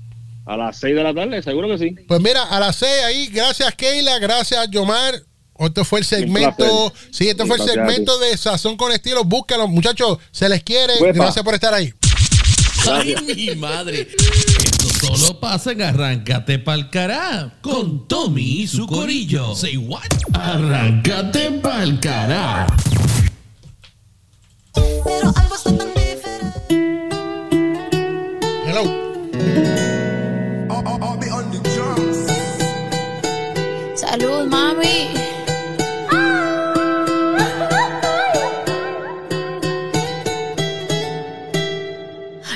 A las 6 de la tarde, seguro que sí. Pues mira, a las seis ahí, gracias Keila, gracias Yomar. Este fue el segmento, sí, este fue el segmento de Sazón con Estilo. Búscalo, muchachos, se les quiere. Uepa. Gracias por estar ahí. Ay, mi madre. Esto solo pasa en Arráncate pa'l cará con Tommy y su corillo. Say what? Arráncate pa'l cará. Pero algo está tan diferente. Hello. Salud, mami.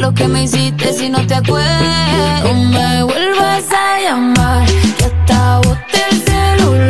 Lo que me hiciste si no te acuerdas. No me vuelvas a llamar. Que hasta boté el celular.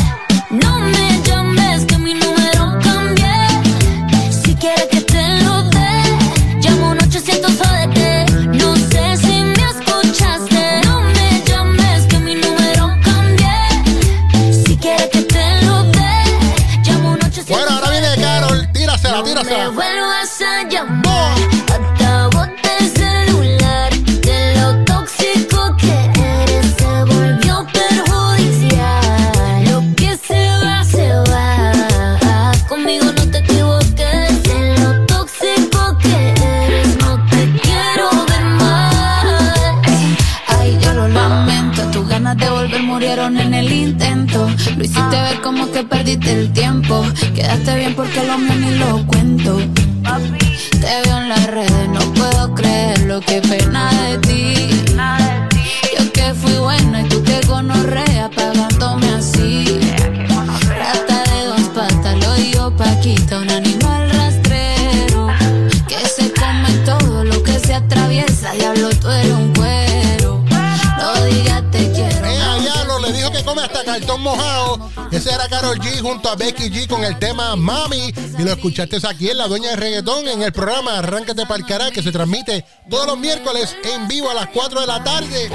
Junto a Becky G con el tema Mami. Y lo escuchaste aquí en La Doña de Reggaetón en el programa Arráncate para el Cará que se transmite todos los miércoles en vivo a las 4 de la tarde.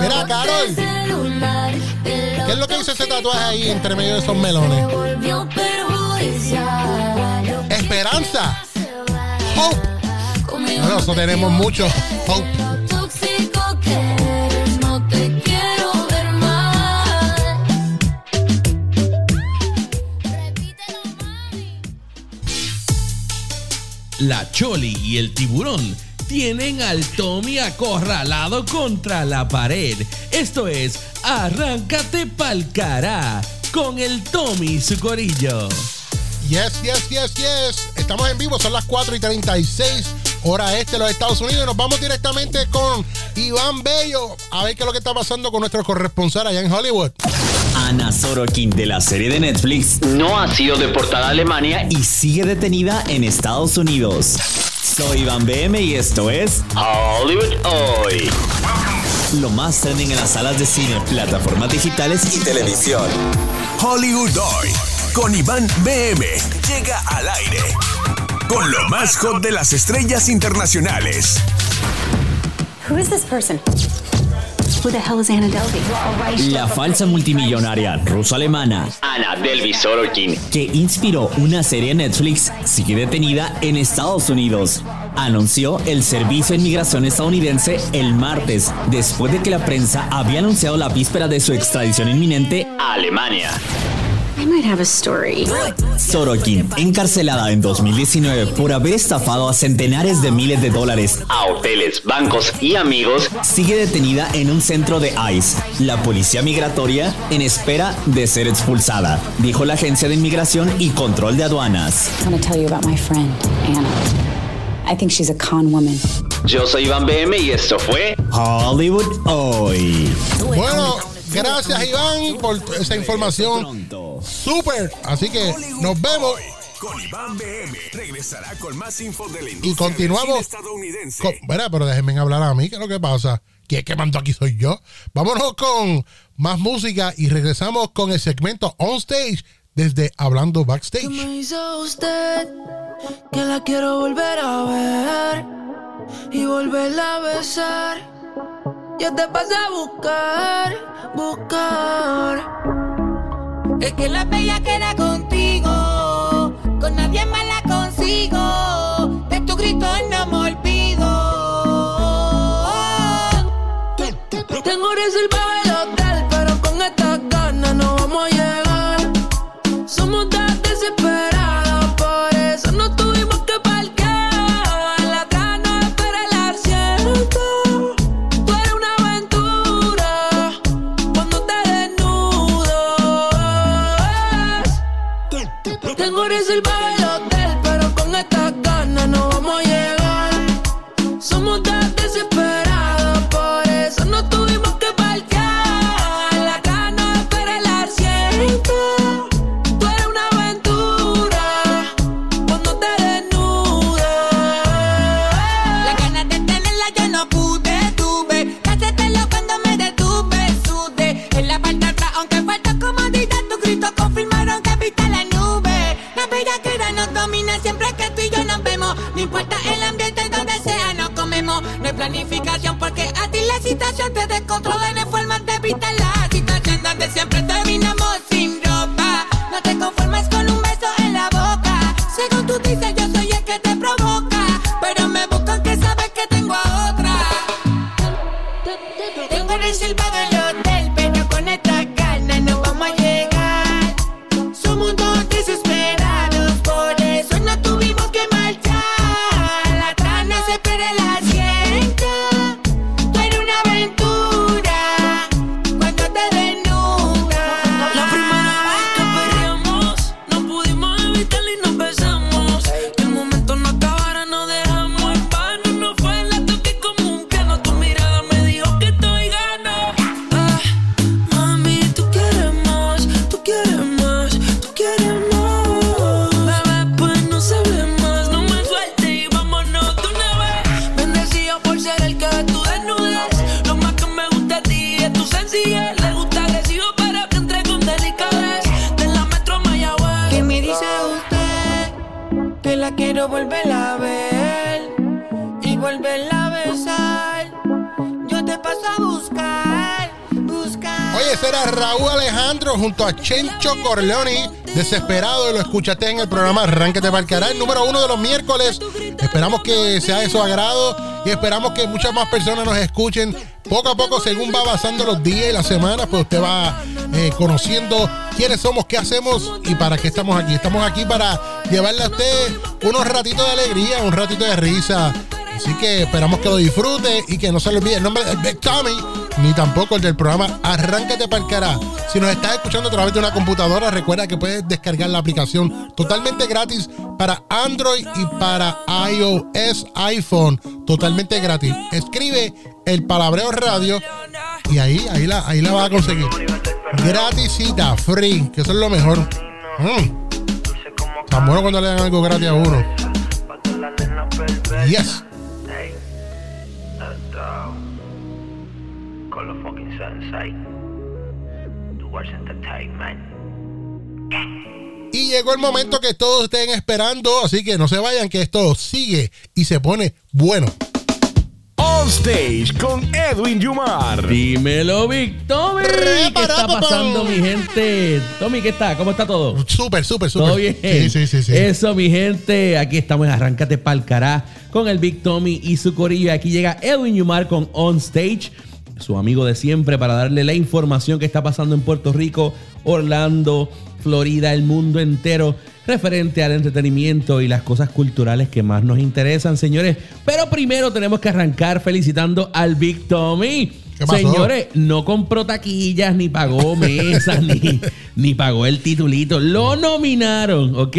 Mira, Carol, ¿qué es lo que dice ese tatuaje ahí entre medio de esos melones? Esperanza. Hope. Bueno, nosotros tenemos mucho hope. La Choli y el tiburón tienen al Tommy acorralado contra la pared. Esto es Arráncate pa'l cará con el Tommy su corillo. Yes, yes, yes, yes. Estamos en vivo, son las 4 y 36, hora este de los Estados Unidos. Nos vamos directamente con Iván Bello a ver qué es lo que está pasando con nuestro corresponsal allá en Hollywood. Ana Sorokin de la serie de Netflix no ha sido deportada a Alemania y sigue detenida en Estados Unidos. Soy Iván BM y esto es Hollywood Hoy. Lo más trending en las salas de cine, plataformas digitales y televisión. Hollywood Hoy con Iván BM llega al aire con lo más hot de las estrellas internacionales. Who is this person? La falsa multimillonaria ruso-alemana Anna Delvey Sorokin, que inspiró una serie en Netflix, sigue detenida en Estados Unidos. Anunció el Servicio de Inmigración estadounidense el martes, después de que la prensa había anunciado la víspera de su extradición inminente a Alemania. I might have a story. Sorokin, encarcelada en 2019 por haber estafado a centenares de miles de dólares a hoteles, bancos y amigos, sigue detenida en un centro de ICE, la policía migratoria, en espera de ser expulsada, dijo la Agencia de Inmigración y Control de Aduanas. I want to tell you about my friend, Anna. I think she's a con woman. Yo soy Iván BM y esto fue Hollywood Hoy. Bueno, gracias Iván por esa información. Súper. Así que nos vemos Con Iván BM regresará con más info de la y industria continuamos. estadounidense. Con, Verá, pero déjenme hablar a mí, ¿qué es lo que pasa? ¿Quién es que mando aquí soy yo? Vámonos con más música y regresamos con el segmento On Stage desde Hablando Backstage. me hizo usted que la quiero volver a ver y volverla a besar. Yo te pasé a buscar, buscar. Es que la bella queda contigo, con nadie más la consigo. Chencho Corleone. Desesperado, y lo escuchaste en el programa Arránquete Parcará, el número uno de los miércoles. Esperamos que sea de su agrado y esperamos que muchas más personas nos escuchen. Poco a poco, según va avanzando los días y las semanas, pues usted va eh, conociendo quiénes somos, qué hacemos y para qué estamos aquí. Estamos aquí para llevarle a usted unos ratitos de alegría, un ratito de risa. Así que esperamos que lo disfrute y que no se le olvide el nombre Big Tommy, ni tampoco el del programa Arráncate Parcará. Si nos estás escuchando a través de una computadora, recuerda que puedes descargar la aplicación totalmente gratis para Android y para iOS, iPhone, totalmente gratis. Escribe el Palabreo Radio y ahí, ahí la, ahí la vas a conseguir. Gratisita, free, que eso es lo mejor. Mm. Tan bueno cuando le dan algo gratis a uno. Yes. Towards Entertainment. Y llegó el momento que todos estén esperando, así que no se vayan, que esto sigue y se pone bueno. On Stage con Edwin Yumar. Dímelo, Big Tommy. ¿Qué está pasando, mi gente? Tommy, ¿qué está? ¿Cómo está todo? Súper, súper, súper. ¿Todo bien? Sí, sí, sí, sí. Eso, mi gente. Aquí estamos en Arráncate Pa'l Cará con el Big Tommy y su corillo. Y Aquí llega Edwin Yumar con On Stage, su amigo de siempre, para darle la información que está pasando en Puerto Rico, Orlando, Florida, el mundo entero, referente al entretenimiento y las cosas culturales que más nos interesan, señores. Pero primero tenemos que arrancar felicitando al Big Tommy. Señores, no compró taquillas, ni pagó mesas, ni, ni pagó el titulito. Lo nominaron, ¿ok?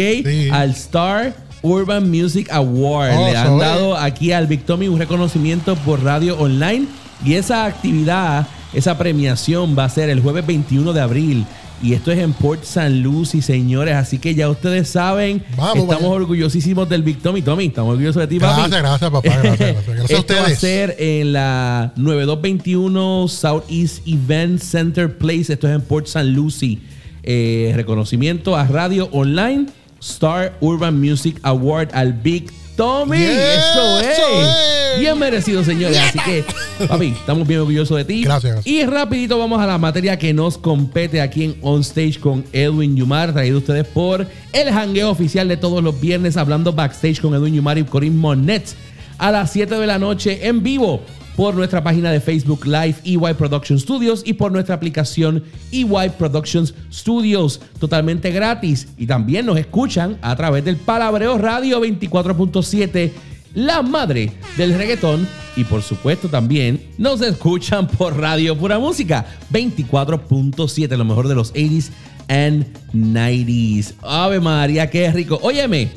Al Star Urban Music Award. Oh, Le han dado aquí al Big Tommy un reconocimiento por radio online. Y esa actividad, esa premiación va a ser el jueves 21 de abril. Y esto es en Port San Lucie, señores. Así que ya ustedes saben, Vamos, estamos vaya. orgullosísimos del Big Tommy. Tommy, estamos orgullosos de ti, papi. Gracias, gracias, papá. Gracias, gracias. Gracias a Esto va a ustedes. ser en la 9221 Southeast Event Center Place. Esto es en Port San Lucie. Eh, reconocimiento a Radio Online Star Urban Music Award al Big Tommy. Eso es. eso es. Bien merecido, señores. Así que, papi, estamos bien orgullosos de ti. Gracias. Y rapidito vamos a la materia que nos compete aquí en On Stage con Edwin Yumar, traído ustedes por el jangueo oficial de todos los viernes, hablando backstage con Edwin Yumar y Corinne Monet a las 7 de la noche en vivo por nuestra página de Facebook Live EY Production Studios y por nuestra aplicación EY Productions Studios. Totalmente gratis. Y también nos escuchan a través del Palabreo Radio 24.7 la madre del reggaetón. Y por supuesto también nos escuchan por Radio Pura Música 24.7 lo mejor de los 80s and 90s Ave María qué rico. Óyeme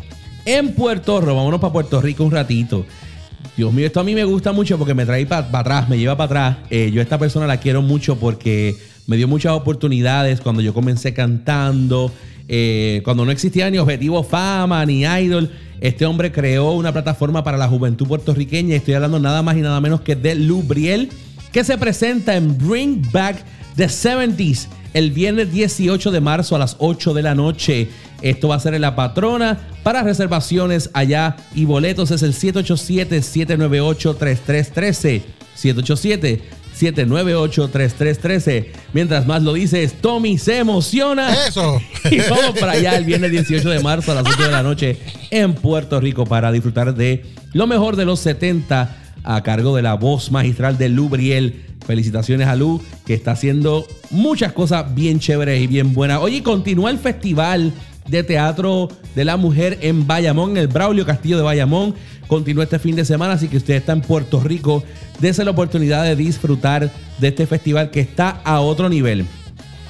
en Puerto Rico vámonos para Puerto Rico un ratito Dios mío, esto a mí me gusta mucho porque me trae para atrás, me lleva para atrás. Eh, yo a esta persona la quiero mucho porque me dio muchas oportunidades cuando yo comencé cantando, eh, cuando no existía ni Objetivo Fama ni Idol. Este hombre creó una plataforma para la juventud puertorriqueña. Estoy hablando nada más y nada menos que de Lubriel, que se presenta en Bring Back the 70s el viernes 18 de marzo a las 8 de la noche. Esto va a ser en La Patrona. Para reservaciones allá y boletos es el 787-798-3313. 787-798-3313. Mientras más lo dices, Tommy se emociona. Eso. Y vamos para allá el viernes 18 de marzo a las 8 de la noche en Puerto Rico para disfrutar de lo mejor de los 70 a cargo de la voz magistral de Lubriel Felicitaciones a Lu, que está haciendo muchas cosas bien chéveres y bien buenas. Oye, continúa el festival de teatro de la mujer en Bayamón, en el Braulio Castillo de Bayamón. Continúa este fin de semana, así que usted está en Puerto Rico, dése la oportunidad de disfrutar de este festival que está a otro nivel.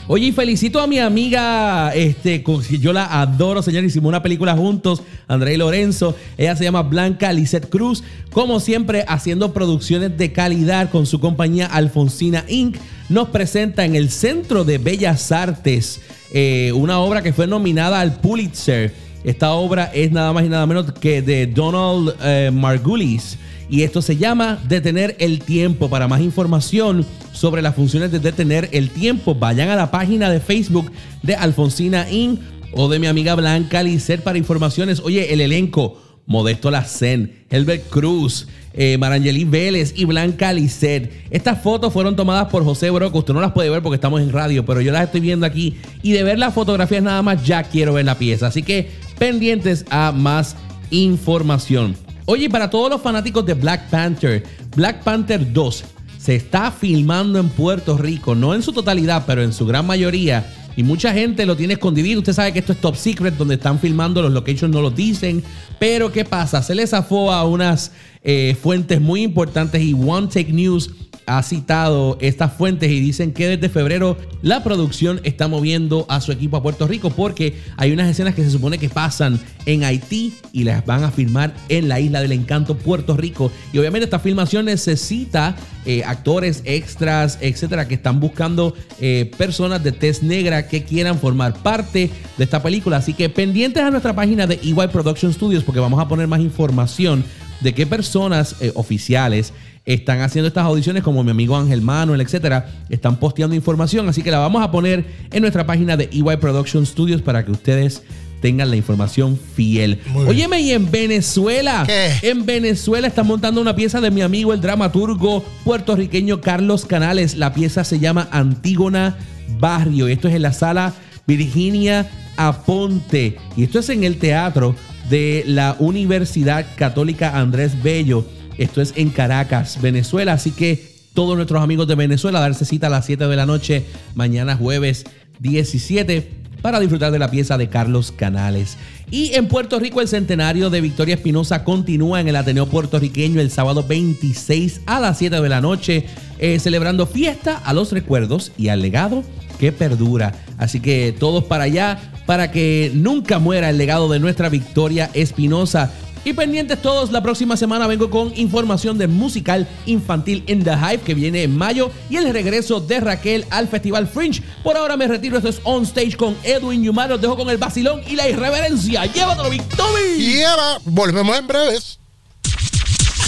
Oye, y felicito a mi amiga, este, yo la adoro, señor. Hicimos una película juntos, André y Lorenzo. Ella se llama Blanca Lisette Cruz. Como siempre, haciendo producciones de calidad con su compañía Alfonsina Inc. Nos presenta en el Centro de Bellas Artes eh, una obra que fue nominada al Pulitzer. Esta obra es nada más y nada menos que de Donald eh, Margulis. Y esto se llama Detener el Tiempo. Para más información sobre las funciones de Detener el Tiempo, vayan a la página de Facebook de Alfonsina Inc. o de mi amiga Blanca Lisset para informaciones. Oye, el elenco. Modesto Lacen, Helbert Cruz, eh, Marangeli Vélez y Blanca Lisset. Estas fotos fueron tomadas por José Broco. Usted no las puede ver porque estamos en radio, pero yo las estoy viendo aquí. Y de ver las fotografías nada más, ya quiero ver la pieza. Así que pendientes a más información. Oye, para todos los fanáticos de Black Panther, Black Panther 2 se está filmando en Puerto Rico, no en su totalidad, pero en su gran mayoría. Y mucha gente lo tiene escondido. Usted sabe que esto es top secret, donde están filmando, los locations no lo dicen. Pero ¿qué pasa? Se les zafó a unas eh, fuentes muy importantes y One Take News ha citado estas fuentes y dicen que desde febrero la producción está moviendo a su equipo a Puerto Rico porque hay unas escenas que se supone que pasan en Haití y las van a filmar en la isla del encanto Puerto Rico. Y obviamente esta filmación necesita eh, actores, extras, etcétera, que están buscando eh, personas de tez negra que quieran formar parte de esta película. Así que pendientes a nuestra página de EY Production Studios porque vamos a poner más información de qué personas eh, oficiales están haciendo estas audiciones, como mi amigo Ángel Manuel, etcétera, están posteando información, así que la vamos a poner en nuestra página de EY Production Studios para que ustedes tengan la información fiel. Óyeme, y en Venezuela, en Venezuela están montando una pieza de mi amigo el dramaturgo puertorriqueño Carlos Canales. La pieza se llama Antígona Barrio. Esto es en la sala Virginia Aponte. Y esto es en el teatro de la Universidad Católica Andrés Bello. Esto es en Caracas, Venezuela. Así que todos nuestros amigos de Venezuela, darse cita a las 7 de la noche, mañana jueves 17, para disfrutar de la pieza de Carlos Canales. Y en Puerto Rico, el centenario de Victoria Espinosa continúa en el Ateneo puertorriqueño el sábado 26 a las 7 de la noche, eh, celebrando fiesta a los recuerdos y al legado que perdura. Así que todos para allá, para que nunca muera el legado de nuestra Victoria Espinosa. Y pendientes todos, la próxima semana vengo con información de musical infantil in the Hype que viene en mayo y el regreso de Raquel al Festival Fringe. Por ahora me retiro, esto es On Stage con Edwin Yumar. Los dejo con el vacilón y la irreverencia. ¡Llévatelo, Victory! Lleva, volvemos en breves.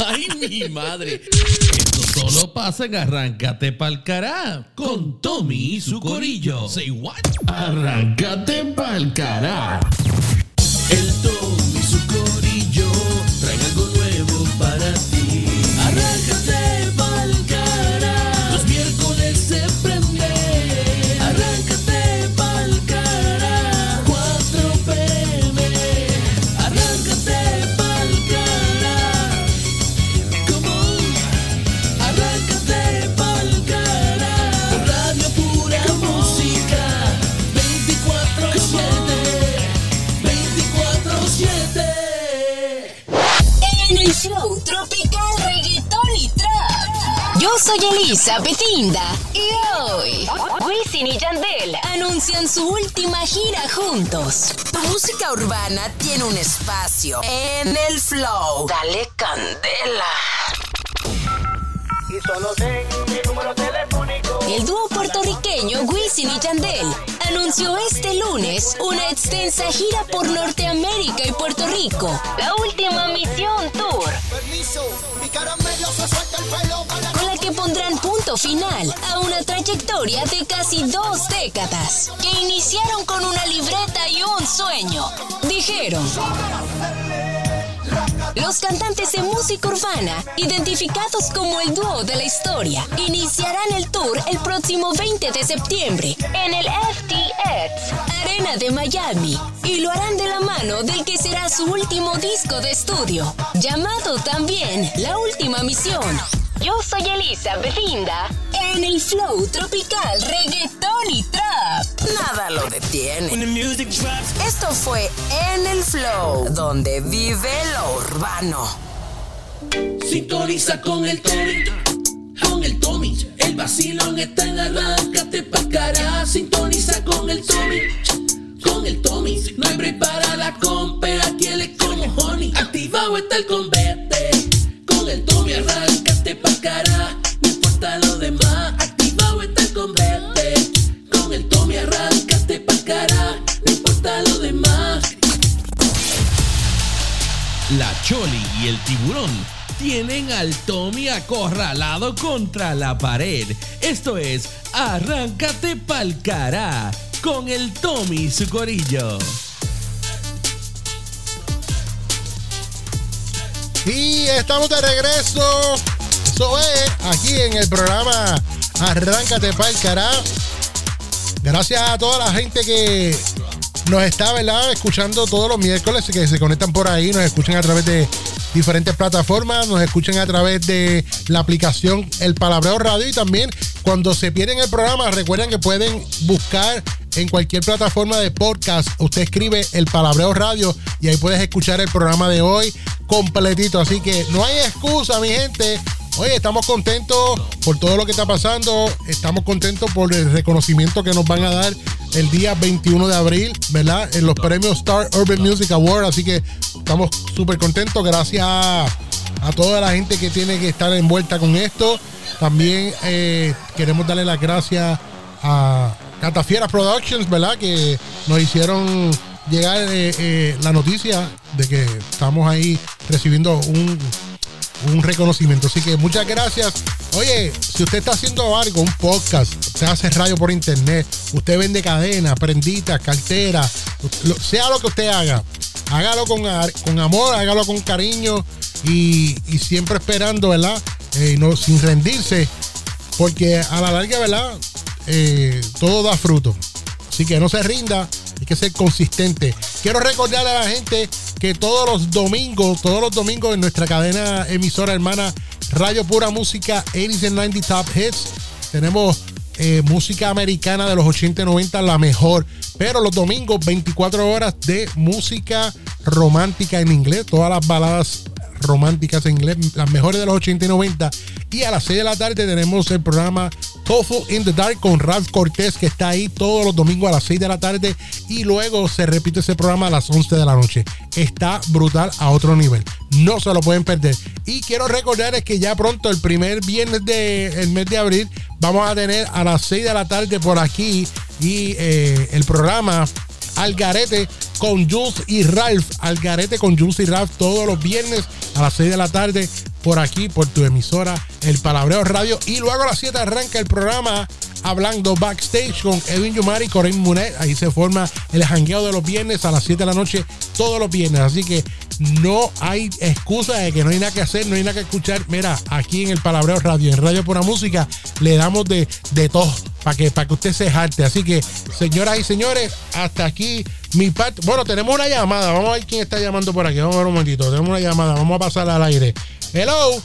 ¡Ay, mi madre! Esto solo pasa en Arráncate Pa'l Cará con Tommy y su corillo. Say what? Arráncate Pa'l Cará. El Tom y su corillo Betinda y hoy Wisin y Yandel anuncian su última gira juntos. Tu música urbana tiene un espacio en el flow. Dale candela. Y solo tengo mi número telefónico. El dúo puertorriqueño Wisin y Yandel anunció este lunes una extensa gira por Norteamérica y Puerto Rico. La última misión tour. Con la que pondrán punto final a una trayectoria de casi dos décadas, que iniciaron con una libreta y un sueño. Dijeron. Los cantantes de música urbana, identificados como el dúo de la historia, iniciarán el tour el próximo 20 de septiembre en el FTX Arena de Miami y lo harán de la mano del que será su último disco de estudio, llamado también La Última Misión. Yo soy Elisa Belinda en el flow tropical, reggaetón y trap. Nada lo detiene. Esto fue En el Flow, donde vive lo urbano. Sintoniza con el Tommy, con el Tommy. El vacilón está en arráncate pa' cara. Sintoniza con el Tommy, con el Tommy. No hay break para la aquí él es como honey. Activado está el convete, al Tommy acorralado contra la pared. Esto es Arráncate pa'l cará con el Tommy su corillo. Y estamos de regreso. Eso es, aquí en el programa Arráncate pa'l cará. Gracias a toda la gente que nos está. Escuchando todos los miércoles, que se conectan por ahí, nos escuchan a través de diferentes plataformas, nos escuchan a través de la aplicación El Palabreo Radio y también cuando se pierden el programa, recuerden que pueden buscar en cualquier plataforma de podcast. Usted escribe El Palabreo Radio y ahí puedes escuchar el programa de hoy completito. Así que no hay excusa, mi gente. Oye, estamos contentos por todo lo que está pasando. Estamos contentos por el reconocimiento que nos van a dar el día 21 de abril, ¿verdad? En los premios Star Urban Music Award. Así que estamos súper contentos. Gracias a, toda la gente que tiene que estar envuelta con esto. También eh, queremos darle las gracias a Catafiera Productions, ¿verdad? Que nos hicieron llegar eh, eh, la noticia de que estamos ahí recibiendo un un reconocimiento. Así que muchas gracias. Oye, si usted está haciendo algo, un podcast, usted hace radio por internet, usted vende cadena, prenditas, cartera, lo- sea lo que usted haga, hágalo con, con amor, hágalo con cariño y, y siempre esperando, ¿verdad? Eh, no, sin rendirse, porque a la larga, ¿verdad? Eh, todo da fruto. Así que no se rinda, hay que ser consistente. Quiero recordarle a la gente que todos los domingos, todos los domingos en nuestra cadena emisora hermana Radio Pura Música 80 and 90 Top Hits, tenemos eh, música americana de los 80 y 90, la mejor. Pero los domingos, 24 horas de música romántica en inglés, todas las baladas románticas en inglés, las mejores de los 80 y 90. Y a las 6 de la tarde tenemos el programa Tofu in the Dark con Ralph Cortés, que está ahí todos los domingos a las 6 de la tarde. Y luego se repite ese programa a las 11 de la noche. Está brutal a otro nivel. No se lo pueden perder. Y quiero recordarles que ya pronto, el primer viernes del mes de abril, vamos a tener a las 6 de la tarde por aquí y eh, el programa Algarete con Jules y Ralph. Algarete con Jules y Ralph todos los viernes a las 6 de la tarde por aquí, por tu emisora, El Palabreo Radio. Y luego a las 7 arranca el programa hablando backstage con Edwin Yumari y Corinne Munet. Ahí se forma el jangueo de los viernes a las 7 de la noche, todos los viernes. Así que no hay excusa de que no hay nada que hacer, no hay nada que escuchar. Mira, aquí en el Palabreo Radio, en Radio Pura Música, le damos de, de todo para que, para que usted se jarte. Así que, señoras y señores, hasta aquí mi parte. Bueno, tenemos una llamada. Vamos a ver quién está llamando por aquí. Vamos a ver un momentito. Tenemos una llamada. Vamos a pasarla al aire. Hello.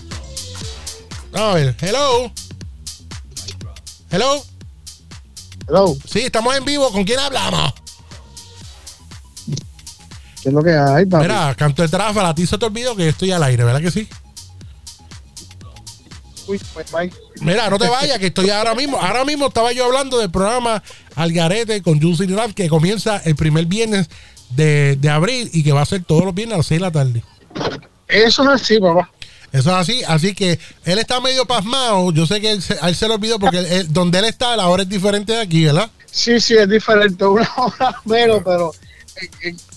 Vamos a ver. Hello. Hello. Hello. Sí, estamos en vivo. ¿Con quién hablamos? ¿Qué es lo que hay, papi? Mira, canto de tráfala. A ti se te olvidó que estoy al aire, ¿verdad que sí? Uy, pues, bye. Mira, no te vayas, que estoy ahora mismo. Ahora mismo estaba yo hablando del programa Algarete con Juicy Rap, que comienza el primer viernes de, de abril y que va a ser todos los viernes a las 6 de la tarde. Eso es así, papá. Eso es así, así que él está medio pasmado. Yo sé que él se, él se lo olvidó porque él- él- donde él está, la hora es diferente de aquí, ¿verdad? Sí, sí, es diferente, una hora menos, pero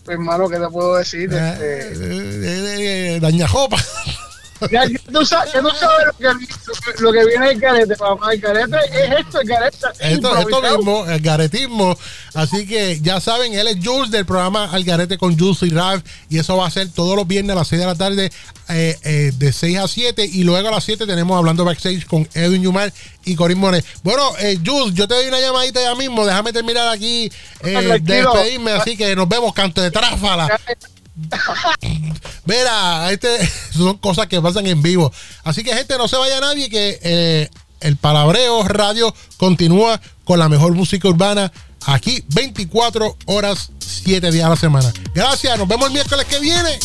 hermano, ¿qué te puedo decir? Este, Eh, eh, Dañajopa. ya, ya tú sabes, ya tú sabes lo, que, lo que- viene del carete, papá. El carete es esto, el carete es Esto, mismo, el garetismo. Así que ya saben, él es Jules del programa Algarete con Jules y Ralph. Y eso va a ser todos los viernes a las 6 de la tarde, eh, eh, de 6 a 7. Y luego a las 7 tenemos hablando backstage con Edwin Yumar y Corín Monet. Bueno, eh, Jules, yo te doy una llamadita ya mismo. Déjame terminar aquí eh, de despedirme. Así que nos vemos, canto de tráfala. Mira, este, son cosas que pasan en vivo. Así que, gente, no se vaya nadie, que eh, el Palabreo Radio continúa con la mejor música urbana aquí 24 horas, 7 días a la semana. Gracias, nos vemos el miércoles que viene.